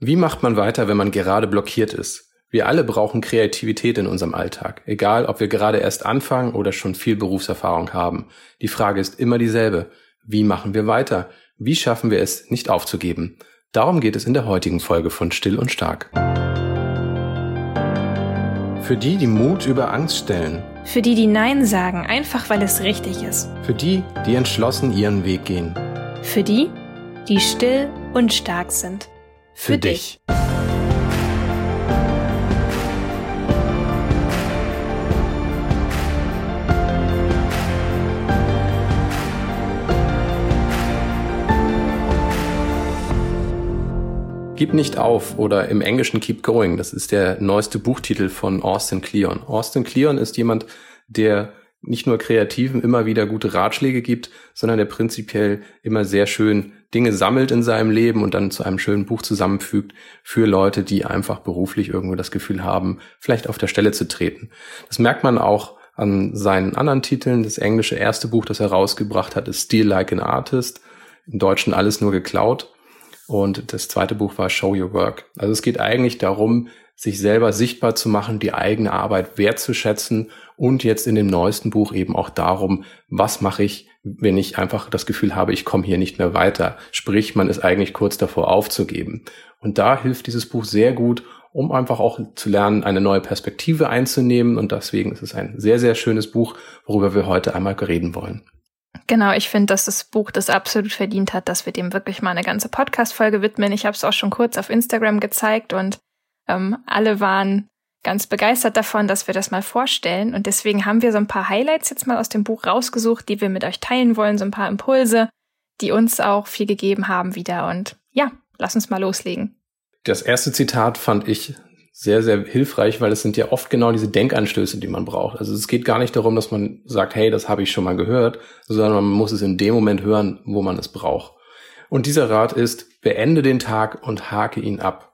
Wie macht man weiter, wenn man gerade blockiert ist? Wir alle brauchen Kreativität in unserem Alltag, egal ob wir gerade erst anfangen oder schon viel Berufserfahrung haben. Die Frage ist immer dieselbe. Wie machen wir weiter? Wie schaffen wir es, nicht aufzugeben? Darum geht es in der heutigen Folge von Still und Stark. Für die, die Mut über Angst stellen. Für die, die Nein sagen, einfach weil es richtig ist. Für die, die entschlossen ihren Weg gehen. Für die, die still und stark sind. Für, Für dich. dich. Gib nicht auf oder im Englischen Keep Going. Das ist der neueste Buchtitel von Austin Kleon. Austin Kleon ist jemand, der nicht nur Kreativen immer wieder gute Ratschläge gibt, sondern der prinzipiell immer sehr schön Dinge sammelt in seinem Leben und dann zu einem schönen Buch zusammenfügt für Leute, die einfach beruflich irgendwo das Gefühl haben, vielleicht auf der Stelle zu treten. Das merkt man auch an seinen anderen Titeln. Das englische erste Buch, das er rausgebracht hat, ist Steal Like an Artist. Im Deutschen alles nur geklaut. Und das zweite Buch war Show Your Work. Also es geht eigentlich darum, sich selber sichtbar zu machen, die eigene Arbeit wertzuschätzen und jetzt in dem neuesten Buch eben auch darum, was mache ich, wenn ich einfach das Gefühl habe, ich komme hier nicht mehr weiter. Sprich, man ist eigentlich kurz davor aufzugeben. Und da hilft dieses Buch sehr gut, um einfach auch zu lernen, eine neue Perspektive einzunehmen. Und deswegen ist es ein sehr, sehr schönes Buch, worüber wir heute einmal reden wollen. Genau, ich finde, dass das Buch das absolut verdient hat, dass wir dem wirklich mal eine ganze Podcast-Folge widmen. Ich habe es auch schon kurz auf Instagram gezeigt und ähm, alle waren ganz begeistert davon, dass wir das mal vorstellen. Und deswegen haben wir so ein paar Highlights jetzt mal aus dem Buch rausgesucht, die wir mit euch teilen wollen, so ein paar Impulse, die uns auch viel gegeben haben wieder. Und ja, lass uns mal loslegen. Das erste Zitat fand ich sehr, sehr hilfreich, weil es sind ja oft genau diese Denkanstöße, die man braucht. Also es geht gar nicht darum, dass man sagt, hey, das habe ich schon mal gehört, sondern man muss es in dem Moment hören, wo man es braucht. Und dieser Rat ist, beende den Tag und hake ihn ab.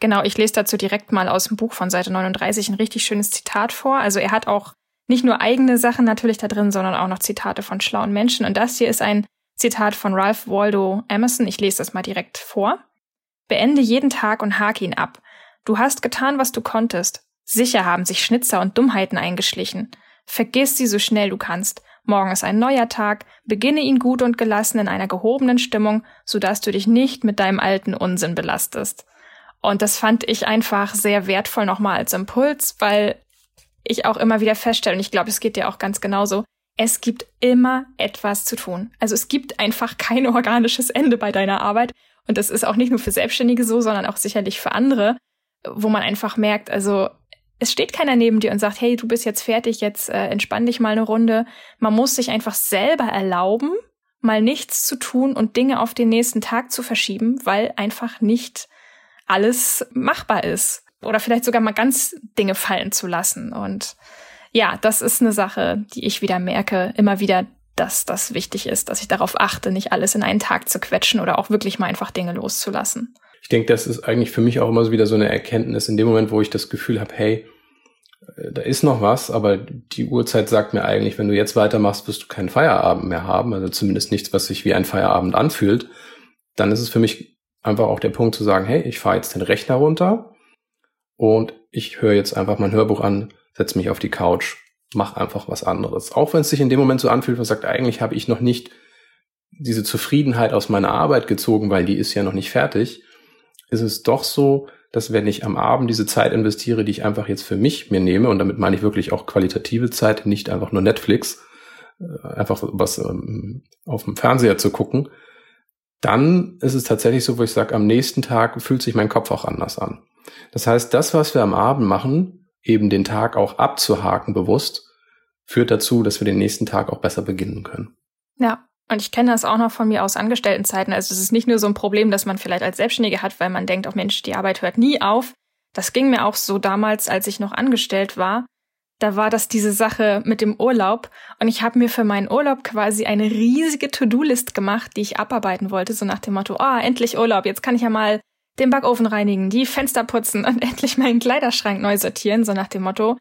Genau, ich lese dazu direkt mal aus dem Buch von Seite 39 ein richtig schönes Zitat vor. Also er hat auch nicht nur eigene Sachen natürlich da drin, sondern auch noch Zitate von schlauen Menschen. Und das hier ist ein Zitat von Ralph Waldo Emerson. Ich lese das mal direkt vor. Beende jeden Tag und hake ihn ab. Du hast getan, was du konntest. Sicher haben sich Schnitzer und Dummheiten eingeschlichen. Vergiss sie so schnell du kannst. Morgen ist ein neuer Tag, beginne ihn gut und gelassen in einer gehobenen Stimmung, so dass du dich nicht mit deinem alten Unsinn belastest. Und das fand ich einfach sehr wertvoll nochmal als Impuls, weil ich auch immer wieder feststelle, und ich glaube, es geht dir auch ganz genauso, es gibt immer etwas zu tun. Also es gibt einfach kein organisches Ende bei deiner Arbeit. Und das ist auch nicht nur für Selbstständige so, sondern auch sicherlich für andere wo man einfach merkt, also es steht keiner neben dir und sagt, hey, du bist jetzt fertig, jetzt äh, entspann dich mal eine Runde. Man muss sich einfach selber erlauben, mal nichts zu tun und Dinge auf den nächsten Tag zu verschieben, weil einfach nicht alles machbar ist. Oder vielleicht sogar mal ganz Dinge fallen zu lassen. Und ja, das ist eine Sache, die ich wieder merke, immer wieder, dass das wichtig ist, dass ich darauf achte, nicht alles in einen Tag zu quetschen oder auch wirklich mal einfach Dinge loszulassen ich denke, das ist eigentlich für mich auch immer so wieder so eine Erkenntnis in dem Moment, wo ich das Gefühl habe, hey, äh, da ist noch was, aber die Uhrzeit sagt mir eigentlich, wenn du jetzt weitermachst, wirst du keinen Feierabend mehr haben, also zumindest nichts, was sich wie ein Feierabend anfühlt. Dann ist es für mich einfach auch der Punkt zu sagen, hey, ich fahre jetzt den Rechner runter und ich höre jetzt einfach mein Hörbuch an, setze mich auf die Couch, mach einfach was anderes. Auch wenn es sich in dem Moment so anfühlt, man sagt, eigentlich habe ich noch nicht diese Zufriedenheit aus meiner Arbeit gezogen, weil die ist ja noch nicht fertig ist es doch so, dass wenn ich am Abend diese Zeit investiere, die ich einfach jetzt für mich mir nehme, und damit meine ich wirklich auch qualitative Zeit, nicht einfach nur Netflix, äh, einfach was ähm, auf dem Fernseher zu gucken, dann ist es tatsächlich so, wo ich sage, am nächsten Tag fühlt sich mein Kopf auch anders an. Das heißt, das, was wir am Abend machen, eben den Tag auch abzuhaken bewusst, führt dazu, dass wir den nächsten Tag auch besser beginnen können. Ja, und ich kenne das auch noch von mir aus Angestelltenzeiten. Also es ist nicht nur so ein Problem, das man vielleicht als Selbstständige hat, weil man denkt, oh Mensch, die Arbeit hört nie auf. Das ging mir auch so damals, als ich noch angestellt war. Da war das diese Sache mit dem Urlaub und ich habe mir für meinen Urlaub quasi eine riesige To-Do-List gemacht, die ich abarbeiten wollte, so nach dem Motto, ah, endlich Urlaub, jetzt kann ich ja mal den Backofen reinigen, die Fenster putzen und endlich meinen Kleiderschrank neu sortieren, so nach dem Motto,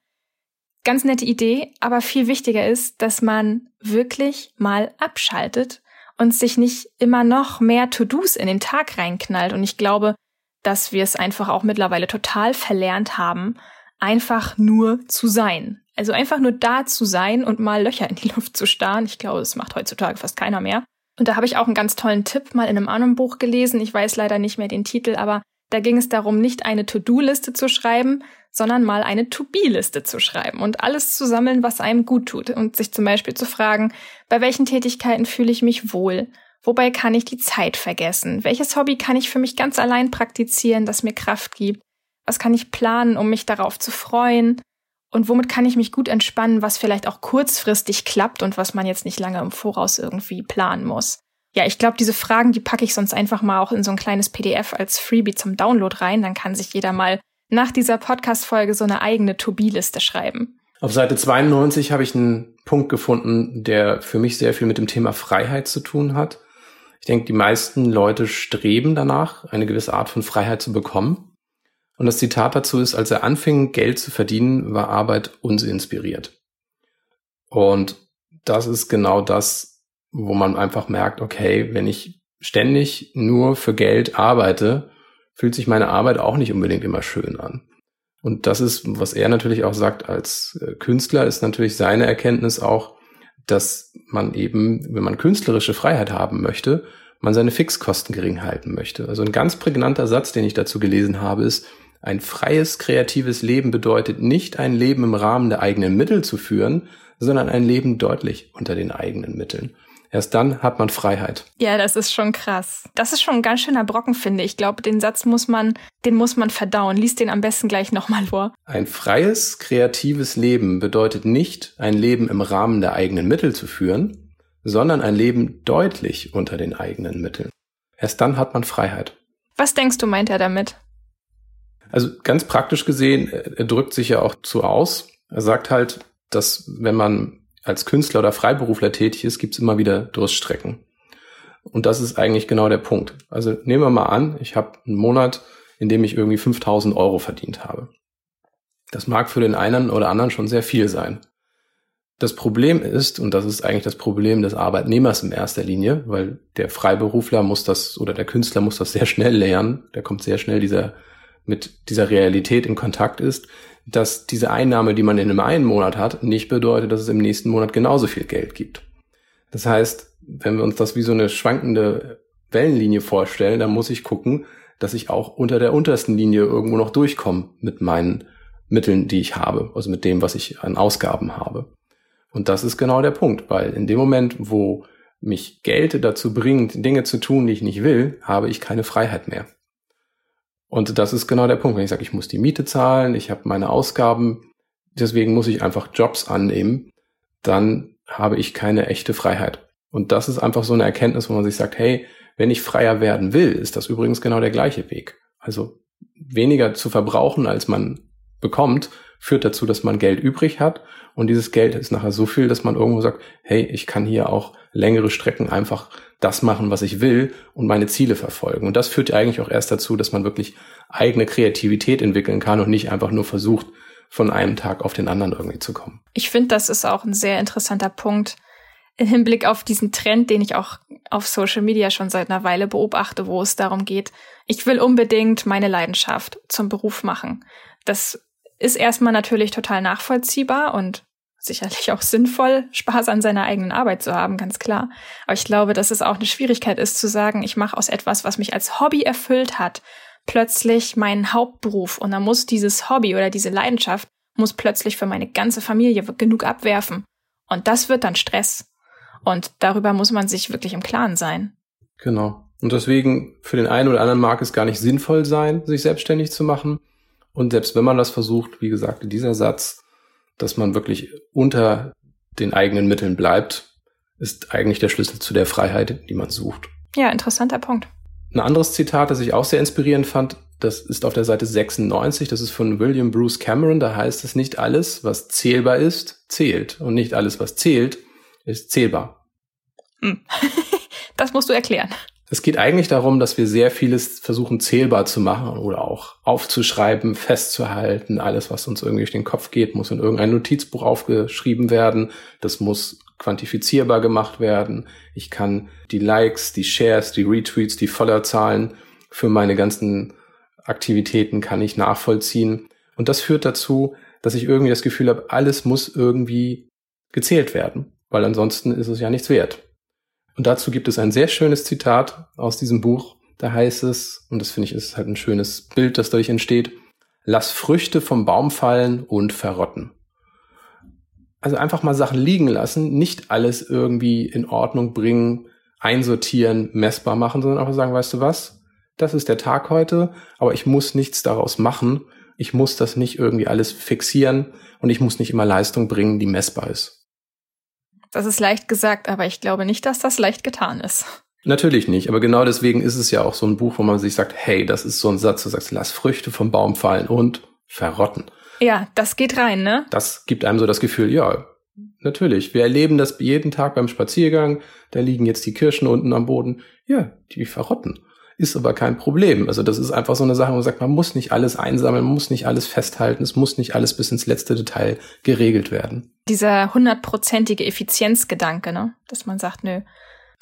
Ganz nette Idee, aber viel wichtiger ist, dass man wirklich mal abschaltet und sich nicht immer noch mehr To-Dos in den Tag reinknallt. Und ich glaube, dass wir es einfach auch mittlerweile total verlernt haben, einfach nur zu sein. Also einfach nur da zu sein und mal Löcher in die Luft zu starren. Ich glaube, das macht heutzutage fast keiner mehr. Und da habe ich auch einen ganz tollen Tipp mal in einem anderen Buch gelesen. Ich weiß leider nicht mehr den Titel, aber da ging es darum, nicht eine To-Do-Liste zu schreiben, sondern mal eine To-Be-Liste zu schreiben und alles zu sammeln, was einem gut tut und sich zum Beispiel zu fragen, bei welchen Tätigkeiten fühle ich mich wohl? Wobei kann ich die Zeit vergessen? Welches Hobby kann ich für mich ganz allein praktizieren, das mir Kraft gibt? Was kann ich planen, um mich darauf zu freuen? Und womit kann ich mich gut entspannen, was vielleicht auch kurzfristig klappt und was man jetzt nicht lange im Voraus irgendwie planen muss? Ja, ich glaube, diese Fragen, die packe ich sonst einfach mal auch in so ein kleines PDF als Freebie zum Download rein. Dann kann sich jeder mal nach dieser Podcast-Folge so eine eigene To-Be-Liste schreiben. Auf Seite 92 habe ich einen Punkt gefunden, der für mich sehr viel mit dem Thema Freiheit zu tun hat. Ich denke, die meisten Leute streben danach, eine gewisse Art von Freiheit zu bekommen. Und das Zitat dazu ist, als er anfing, Geld zu verdienen, war Arbeit uns inspiriert. Und das ist genau das, wo man einfach merkt, okay, wenn ich ständig nur für Geld arbeite, fühlt sich meine Arbeit auch nicht unbedingt immer schön an. Und das ist, was er natürlich auch sagt als äh, Künstler, ist natürlich seine Erkenntnis auch, dass man eben, wenn man künstlerische Freiheit haben möchte, man seine Fixkosten gering halten möchte. Also ein ganz prägnanter Satz, den ich dazu gelesen habe, ist, ein freies, kreatives Leben bedeutet nicht ein Leben im Rahmen der eigenen Mittel zu führen, sondern ein Leben deutlich unter den eigenen Mitteln. Erst dann hat man Freiheit. Ja, das ist schon krass. Das ist schon ein ganz schöner Brocken, finde ich. Ich glaube, den Satz muss man, den muss man verdauen. Lies den am besten gleich nochmal vor. Ein freies, kreatives Leben bedeutet nicht, ein Leben im Rahmen der eigenen Mittel zu führen, sondern ein Leben deutlich unter den eigenen Mitteln. Erst dann hat man Freiheit. Was denkst du, meint er damit? Also ganz praktisch gesehen, er drückt sich ja auch zu aus. Er sagt halt, dass wenn man als Künstler oder Freiberufler tätig ist, gibt's immer wieder Durststrecken. Und das ist eigentlich genau der Punkt. Also nehmen wir mal an, ich habe einen Monat, in dem ich irgendwie 5000 Euro verdient habe. Das mag für den einen oder anderen schon sehr viel sein. Das Problem ist, und das ist eigentlich das Problem des Arbeitnehmers in erster Linie, weil der Freiberufler muss das oder der Künstler muss das sehr schnell lernen, der kommt sehr schnell dieser mit dieser Realität in Kontakt ist, dass diese Einnahme, die man in einem einen Monat hat, nicht bedeutet, dass es im nächsten Monat genauso viel Geld gibt. Das heißt, wenn wir uns das wie so eine schwankende Wellenlinie vorstellen, dann muss ich gucken, dass ich auch unter der untersten Linie irgendwo noch durchkomme mit meinen Mitteln, die ich habe, also mit dem, was ich an Ausgaben habe. Und das ist genau der Punkt, weil in dem Moment, wo mich Geld dazu bringt, Dinge zu tun, die ich nicht will, habe ich keine Freiheit mehr. Und das ist genau der Punkt, wenn ich sage, ich muss die Miete zahlen, ich habe meine Ausgaben, deswegen muss ich einfach Jobs annehmen, dann habe ich keine echte Freiheit. Und das ist einfach so eine Erkenntnis, wo man sich sagt, hey, wenn ich freier werden will, ist das übrigens genau der gleiche Weg. Also weniger zu verbrauchen, als man bekommt, führt dazu, dass man Geld übrig hat. Und dieses Geld ist nachher so viel, dass man irgendwo sagt, hey, ich kann hier auch längere Strecken einfach das machen, was ich will und meine Ziele verfolgen. Und das führt ja eigentlich auch erst dazu, dass man wirklich eigene Kreativität entwickeln kann und nicht einfach nur versucht, von einem Tag auf den anderen irgendwie zu kommen. Ich finde, das ist auch ein sehr interessanter Punkt im Hinblick auf diesen Trend, den ich auch auf Social Media schon seit einer Weile beobachte, wo es darum geht, ich will unbedingt meine Leidenschaft zum Beruf machen. Das ist erstmal natürlich total nachvollziehbar und sicherlich auch sinnvoll, Spaß an seiner eigenen Arbeit zu haben, ganz klar. Aber ich glaube, dass es auch eine Schwierigkeit ist zu sagen, ich mache aus etwas, was mich als Hobby erfüllt hat, plötzlich meinen Hauptberuf und dann muss dieses Hobby oder diese Leidenschaft muss plötzlich für meine ganze Familie genug abwerfen. Und das wird dann Stress. Und darüber muss man sich wirklich im Klaren sein. Genau. Und deswegen, für den einen oder anderen mag es gar nicht sinnvoll sein, sich selbstständig zu machen. Und selbst wenn man das versucht, wie gesagt, dieser Satz, dass man wirklich unter den eigenen Mitteln bleibt, ist eigentlich der Schlüssel zu der Freiheit, die man sucht. Ja, interessanter Punkt. Ein anderes Zitat, das ich auch sehr inspirierend fand, das ist auf der Seite 96, das ist von William Bruce Cameron, da heißt es, nicht alles, was zählbar ist, zählt. Und nicht alles, was zählt, ist zählbar. Hm. das musst du erklären. Es geht eigentlich darum, dass wir sehr vieles versuchen zählbar zu machen oder auch aufzuschreiben, festzuhalten. Alles, was uns irgendwie durch den Kopf geht, muss in irgendein Notizbuch aufgeschrieben werden. Das muss quantifizierbar gemacht werden. Ich kann die Likes, die Shares, die Retweets, die Followerzahlen für meine ganzen Aktivitäten kann ich nachvollziehen. Und das führt dazu, dass ich irgendwie das Gefühl habe, alles muss irgendwie gezählt werden, weil ansonsten ist es ja nichts wert. Und dazu gibt es ein sehr schönes Zitat aus diesem Buch. Da heißt es, und das finde ich ist halt ein schönes Bild, das dadurch entsteht, lass Früchte vom Baum fallen und verrotten. Also einfach mal Sachen liegen lassen, nicht alles irgendwie in Ordnung bringen, einsortieren, messbar machen, sondern einfach sagen, weißt du was? Das ist der Tag heute, aber ich muss nichts daraus machen. Ich muss das nicht irgendwie alles fixieren und ich muss nicht immer Leistung bringen, die messbar ist. Das ist leicht gesagt, aber ich glaube nicht, dass das leicht getan ist. Natürlich nicht, aber genau deswegen ist es ja auch so ein Buch, wo man sich sagt, hey, das ist so ein Satz, du sagst, lass Früchte vom Baum fallen und verrotten. Ja, das geht rein, ne? Das gibt einem so das Gefühl, ja, natürlich. Wir erleben das jeden Tag beim Spaziergang. Da liegen jetzt die Kirschen unten am Boden. Ja, die verrotten. Ist aber kein Problem. Also das ist einfach so eine Sache, wo man sagt, man muss nicht alles einsammeln, man muss nicht alles festhalten, es muss nicht alles bis ins letzte Detail geregelt werden. Dieser hundertprozentige Effizienzgedanke, ne? Dass man sagt, nö,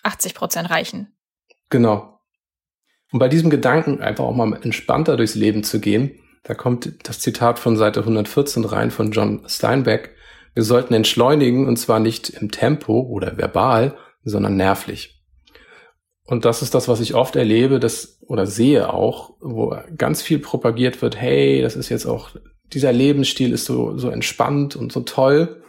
80 Prozent reichen. Genau. Und bei diesem Gedanken einfach auch mal entspannter durchs Leben zu gehen, da kommt das Zitat von Seite 114 rein von John Steinbeck. Wir sollten entschleunigen und zwar nicht im Tempo oder verbal, sondern nervlich. Und das ist das, was ich oft erlebe, das oder sehe auch, wo ganz viel propagiert wird, hey, das ist jetzt auch, dieser Lebensstil ist so, so entspannt und so toll.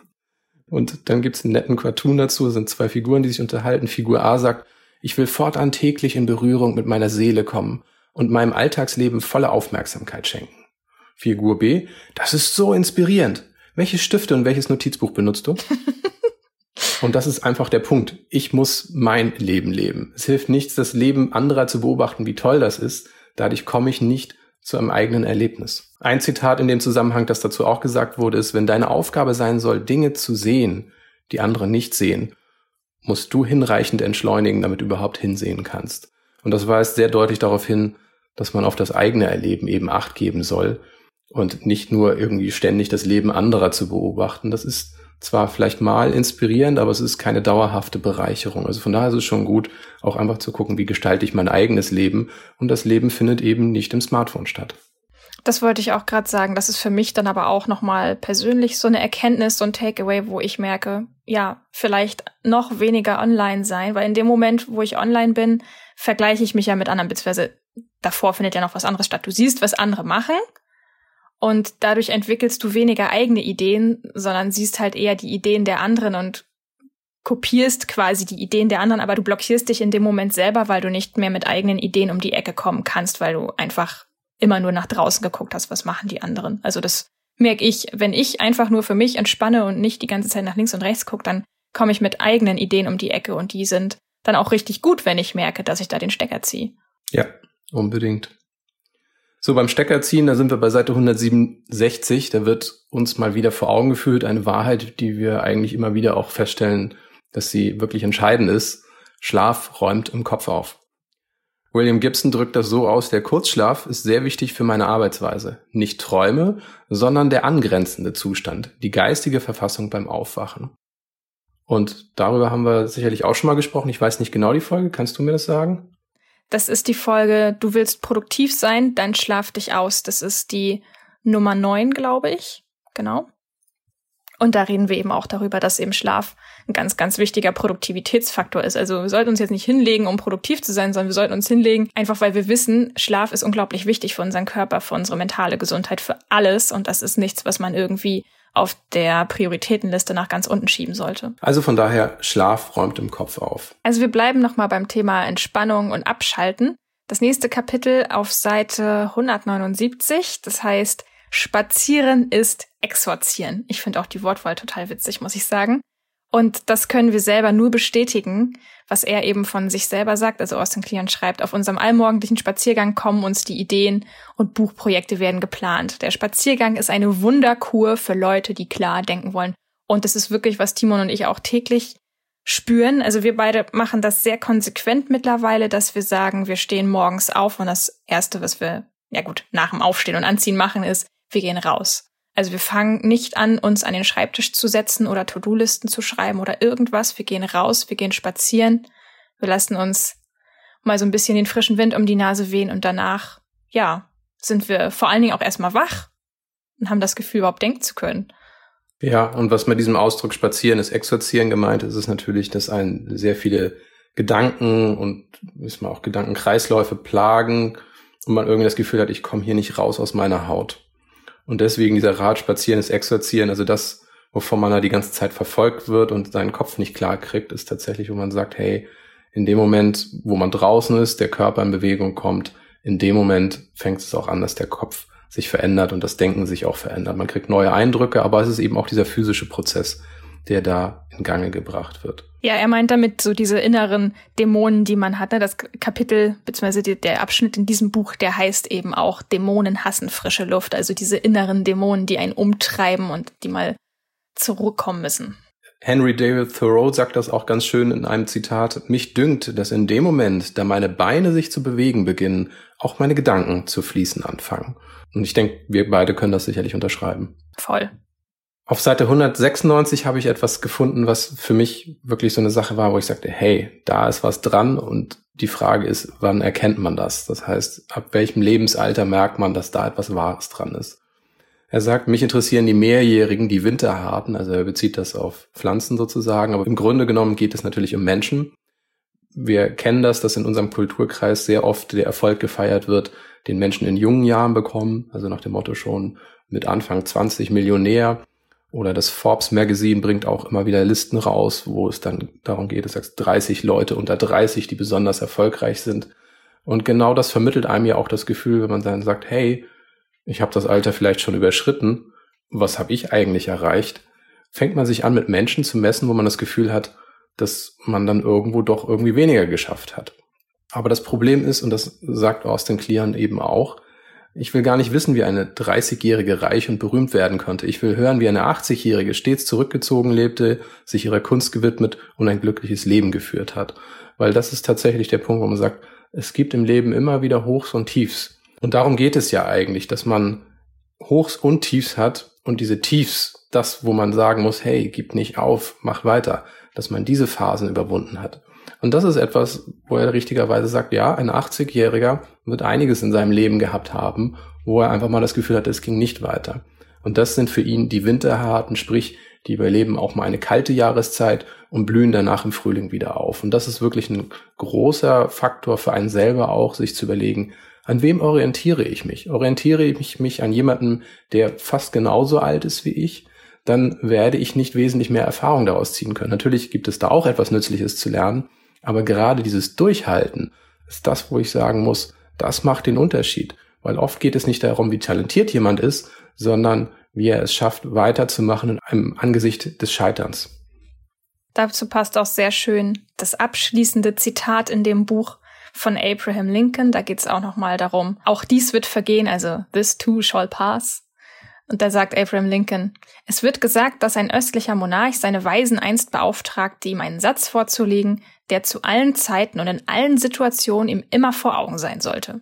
Und dann gibt's einen netten Cartoon dazu, sind zwei Figuren, die sich unterhalten. Figur A sagt, ich will fortan täglich in Berührung mit meiner Seele kommen und meinem Alltagsleben volle Aufmerksamkeit schenken. Figur B. Das ist so inspirierend. Welche Stifte und welches Notizbuch benutzt du? und das ist einfach der Punkt. Ich muss mein Leben leben. Es hilft nichts, das Leben anderer zu beobachten, wie toll das ist. Dadurch komme ich nicht zu einem eigenen Erlebnis. Ein Zitat in dem Zusammenhang, das dazu auch gesagt wurde, ist, wenn deine Aufgabe sein soll, Dinge zu sehen, die andere nicht sehen, musst du hinreichend entschleunigen, damit du überhaupt hinsehen kannst. Und das weist sehr deutlich darauf hin, dass man auf das eigene Erleben eben Acht geben soll und nicht nur irgendwie ständig das Leben anderer zu beobachten. Das ist zwar vielleicht mal inspirierend, aber es ist keine dauerhafte Bereicherung. Also von daher ist es schon gut, auch einfach zu gucken, wie gestalte ich mein eigenes Leben. Und das Leben findet eben nicht im Smartphone statt. Das wollte ich auch gerade sagen. Das ist für mich dann aber auch nochmal persönlich so eine Erkenntnis, so ein Takeaway, wo ich merke, ja, vielleicht noch weniger online sein, weil in dem Moment, wo ich online bin, vergleiche ich mich ja mit anderen, beziehungsweise davor findet ja noch was anderes statt. Du siehst, was andere machen und dadurch entwickelst du weniger eigene Ideen, sondern siehst halt eher die Ideen der anderen und kopierst quasi die Ideen der anderen, aber du blockierst dich in dem Moment selber, weil du nicht mehr mit eigenen Ideen um die Ecke kommen kannst, weil du einfach immer nur nach draußen geguckt hast, was machen die anderen. Also das merke ich, wenn ich einfach nur für mich entspanne und nicht die ganze Zeit nach links und rechts gucke, dann komme ich mit eigenen Ideen um die Ecke und die sind dann auch richtig gut, wenn ich merke, dass ich da den Stecker ziehe. Ja, unbedingt. So, beim Stecker ziehen, da sind wir bei Seite 167. Da wird uns mal wieder vor Augen geführt, eine Wahrheit, die wir eigentlich immer wieder auch feststellen, dass sie wirklich entscheidend ist. Schlaf räumt im Kopf auf. William Gibson drückt das so aus, der Kurzschlaf ist sehr wichtig für meine Arbeitsweise. Nicht Träume, sondern der angrenzende Zustand, die geistige Verfassung beim Aufwachen. Und darüber haben wir sicherlich auch schon mal gesprochen. Ich weiß nicht genau die Folge. Kannst du mir das sagen? Das ist die Folge Du willst produktiv sein, dann schlaf dich aus. Das ist die Nummer neun, glaube ich. Genau. Und da reden wir eben auch darüber, dass eben Schlaf ein ganz, ganz wichtiger Produktivitätsfaktor ist. Also wir sollten uns jetzt nicht hinlegen, um produktiv zu sein, sondern wir sollten uns hinlegen, einfach weil wir wissen, Schlaf ist unglaublich wichtig für unseren Körper, für unsere mentale Gesundheit, für alles. Und das ist nichts, was man irgendwie auf der Prioritätenliste nach ganz unten schieben sollte. Also von daher, Schlaf räumt im Kopf auf. Also wir bleiben nochmal beim Thema Entspannung und Abschalten. Das nächste Kapitel auf Seite 179, das heißt, Spazieren ist exorzieren. Ich finde auch die Wortwahl total witzig, muss ich sagen. Und das können wir selber nur bestätigen, was er eben von sich selber sagt. Also Austin Kleon schreibt, auf unserem allmorgendlichen Spaziergang kommen uns die Ideen und Buchprojekte werden geplant. Der Spaziergang ist eine Wunderkur für Leute, die klar denken wollen. Und das ist wirklich, was Timon und ich auch täglich spüren. Also wir beide machen das sehr konsequent mittlerweile, dass wir sagen, wir stehen morgens auf und das Erste, was wir, ja gut, nach dem Aufstehen und Anziehen machen, ist, wir gehen raus. Also wir fangen nicht an, uns an den Schreibtisch zu setzen oder To-Do-Listen zu schreiben oder irgendwas. Wir gehen raus, wir gehen spazieren, wir lassen uns mal so ein bisschen den frischen Wind um die Nase wehen und danach, ja, sind wir vor allen Dingen auch erstmal wach und haben das Gefühl, überhaupt denken zu können. Ja, und was mit diesem Ausdruck spazieren ist exorzieren gemeint ist, ist natürlich, dass einen sehr viele Gedanken und ist man auch Gedankenkreisläufe plagen und man irgendwie das Gefühl hat, ich komme hier nicht raus aus meiner Haut. Und deswegen dieser Rat spazieren ist exorzieren, also das, wovon man da die ganze Zeit verfolgt wird und seinen Kopf nicht klar kriegt, ist tatsächlich, wo man sagt, hey, in dem Moment, wo man draußen ist, der Körper in Bewegung kommt, in dem Moment fängt es auch an, dass der Kopf sich verändert und das Denken sich auch verändert. Man kriegt neue Eindrücke, aber es ist eben auch dieser physische Prozess, der da in Gange gebracht wird. Ja, er meint damit so diese inneren Dämonen, die man hat. Ne? Das Kapitel bzw. der Abschnitt in diesem Buch, der heißt eben auch Dämonen hassen frische Luft. Also diese inneren Dämonen, die einen umtreiben und die mal zurückkommen müssen. Henry David Thoreau sagt das auch ganz schön in einem Zitat. Mich dünkt, dass in dem Moment, da meine Beine sich zu bewegen beginnen, auch meine Gedanken zu fließen anfangen. Und ich denke, wir beide können das sicherlich unterschreiben. Voll. Auf Seite 196 habe ich etwas gefunden, was für mich wirklich so eine Sache war, wo ich sagte, hey, da ist was dran und die Frage ist, wann erkennt man das? Das heißt, ab welchem Lebensalter merkt man, dass da etwas Wahres dran ist? Er sagt, mich interessieren die Mehrjährigen, die Winterharten, also er bezieht das auf Pflanzen sozusagen, aber im Grunde genommen geht es natürlich um Menschen. Wir kennen das, dass in unserem Kulturkreis sehr oft der Erfolg gefeiert wird, den Menschen in jungen Jahren bekommen, also nach dem Motto schon mit Anfang 20 Millionär. Oder das Forbes Magazine bringt auch immer wieder Listen raus, wo es dann darum geht, es sagt 30 Leute unter 30, die besonders erfolgreich sind. Und genau das vermittelt einem ja auch das Gefühl, wenn man dann sagt, hey, ich habe das Alter vielleicht schon überschritten, was habe ich eigentlich erreicht? Fängt man sich an, mit Menschen zu messen, wo man das Gefühl hat, dass man dann irgendwo doch irgendwie weniger geschafft hat. Aber das Problem ist, und das sagt Austin Kleon eben auch, ich will gar nicht wissen, wie eine 30-Jährige reich und berühmt werden konnte. Ich will hören, wie eine 80-Jährige stets zurückgezogen lebte, sich ihrer Kunst gewidmet und ein glückliches Leben geführt hat. Weil das ist tatsächlich der Punkt, wo man sagt, es gibt im Leben immer wieder Hochs und Tiefs. Und darum geht es ja eigentlich, dass man Hochs und Tiefs hat und diese Tiefs, das, wo man sagen muss, hey, gib nicht auf, mach weiter, dass man diese Phasen überwunden hat. Und das ist etwas, wo er richtigerweise sagt, ja, ein 80-Jähriger wird einiges in seinem Leben gehabt haben, wo er einfach mal das Gefühl hat, es ging nicht weiter. Und das sind für ihn die Winterharten, sprich, die überleben auch mal eine kalte Jahreszeit und blühen danach im Frühling wieder auf. Und das ist wirklich ein großer Faktor für einen selber auch, sich zu überlegen, an wem orientiere ich mich? Orientiere ich mich an jemanden, der fast genauso alt ist wie ich? Dann werde ich nicht wesentlich mehr Erfahrung daraus ziehen können. Natürlich gibt es da auch etwas Nützliches zu lernen, aber gerade dieses Durchhalten ist das, wo ich sagen muss, das macht den Unterschied. Weil oft geht es nicht darum, wie talentiert jemand ist, sondern wie er es schafft, weiterzumachen im Angesicht des Scheiterns. Dazu passt auch sehr schön das abschließende Zitat in dem Buch von Abraham Lincoln. Da geht es auch nochmal darum, auch dies wird vergehen, also this too shall pass. Und da sagt Abraham Lincoln, es wird gesagt, dass ein östlicher Monarch seine Weisen einst beauftragte, ihm einen Satz vorzulegen, der zu allen Zeiten und in allen Situationen ihm immer vor Augen sein sollte.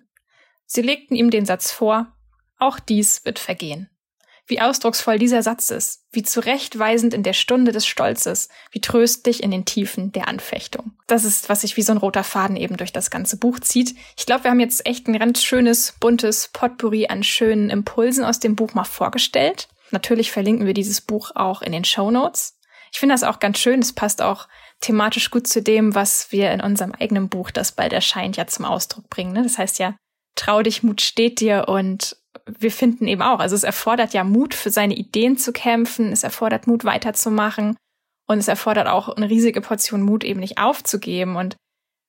Sie legten ihm den Satz vor, auch dies wird vergehen. Wie ausdrucksvoll dieser Satz ist, wie zurechtweisend in der Stunde des Stolzes, wie tröstlich in den Tiefen der Anfechtung. Das ist, was sich wie so ein roter Faden eben durch das ganze Buch zieht. Ich glaube, wir haben jetzt echt ein ganz schönes, buntes Potpourri an schönen Impulsen aus dem Buch mal vorgestellt. Natürlich verlinken wir dieses Buch auch in den Show Notes. Ich finde das auch ganz schön. Es passt auch thematisch gut zu dem, was wir in unserem eigenen Buch, das bald erscheint, ja zum Ausdruck bringen. Ne? Das heißt ja, trau dich, Mut steht dir und wir finden eben auch, also es erfordert ja Mut, für seine Ideen zu kämpfen, es erfordert Mut, weiterzumachen und es erfordert auch eine riesige Portion Mut, eben nicht aufzugeben und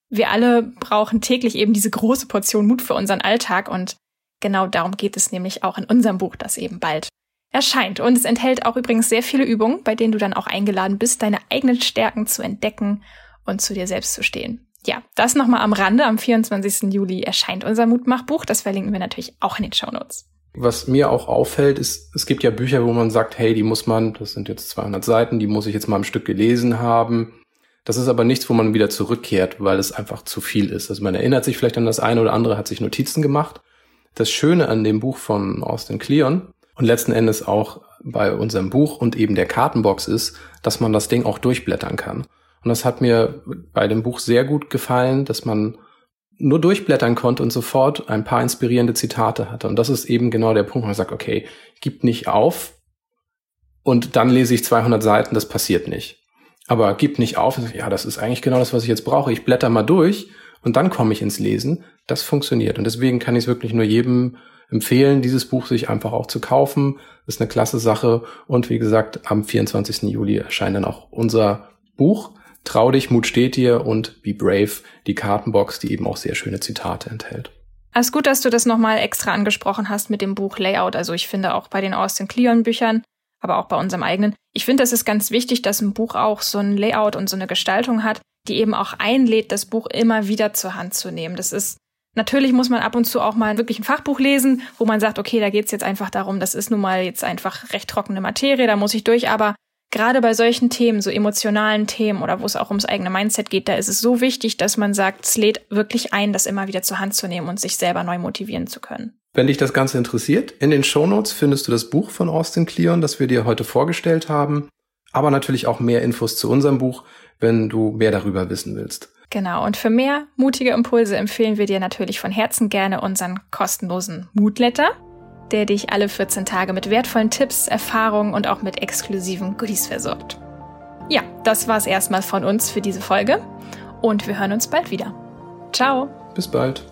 wir alle brauchen täglich eben diese große Portion Mut für unseren Alltag und genau darum geht es nämlich auch in unserem Buch, das eben bald erscheint. Und es enthält auch übrigens sehr viele Übungen, bei denen du dann auch eingeladen bist, deine eigenen Stärken zu entdecken und zu dir selbst zu stehen. Ja, das nochmal am Rande. Am 24. Juli erscheint unser Mutmachbuch. Das verlinken wir natürlich auch in den Shownotes. Was mir auch auffällt, ist, es gibt ja Bücher, wo man sagt, hey, die muss man, das sind jetzt 200 Seiten, die muss ich jetzt mal am Stück gelesen haben. Das ist aber nichts, wo man wieder zurückkehrt, weil es einfach zu viel ist. Also man erinnert sich vielleicht an das eine oder andere, hat sich Notizen gemacht. Das Schöne an dem Buch von Austin Kleon und letzten Endes auch bei unserem Buch und eben der Kartenbox ist, dass man das Ding auch durchblättern kann. Und das hat mir bei dem Buch sehr gut gefallen, dass man nur durchblättern konnte und sofort ein paar inspirierende Zitate hatte. Und das ist eben genau der Punkt, wo man sagt, okay, gib nicht auf und dann lese ich 200 Seiten, das passiert nicht. Aber gib nicht auf ja, das ist eigentlich genau das, was ich jetzt brauche. Ich blätter mal durch und dann komme ich ins Lesen. Das funktioniert. Und deswegen kann ich es wirklich nur jedem empfehlen, dieses Buch sich einfach auch zu kaufen. Ist eine klasse Sache. Und wie gesagt, am 24. Juli erscheint dann auch unser Buch. Trau dich, Mut steht dir und Be Brave, die Kartenbox, die eben auch sehr schöne Zitate enthält. Es ist gut, dass du das nochmal extra angesprochen hast mit dem Buch Layout. Also ich finde auch bei den Austin Kleon Büchern, aber auch bei unserem eigenen. Ich finde, es ist ganz wichtig, dass ein Buch auch so ein Layout und so eine Gestaltung hat, die eben auch einlädt, das Buch immer wieder zur Hand zu nehmen. Das ist Natürlich muss man ab und zu auch mal wirklich ein Fachbuch lesen, wo man sagt, okay, da geht's jetzt einfach darum, das ist nun mal jetzt einfach recht trockene Materie, da muss ich durch, aber gerade bei solchen Themen, so emotionalen Themen oder wo es auch ums eigene Mindset geht, da ist es so wichtig, dass man sagt, es lädt wirklich ein, das immer wieder zur Hand zu nehmen und sich selber neu motivieren zu können. Wenn dich das Ganze interessiert, in den Shownotes findest du das Buch von Austin Kleon, das wir dir heute vorgestellt haben, aber natürlich auch mehr Infos zu unserem Buch, wenn du mehr darüber wissen willst. Genau, und für mehr mutige Impulse empfehlen wir dir natürlich von Herzen gerne unseren kostenlosen Moodletter, der dich alle 14 Tage mit wertvollen Tipps, Erfahrungen und auch mit exklusiven Goodies versorgt. Ja, das war's erstmal von uns für diese Folge und wir hören uns bald wieder. Ciao. Bis bald.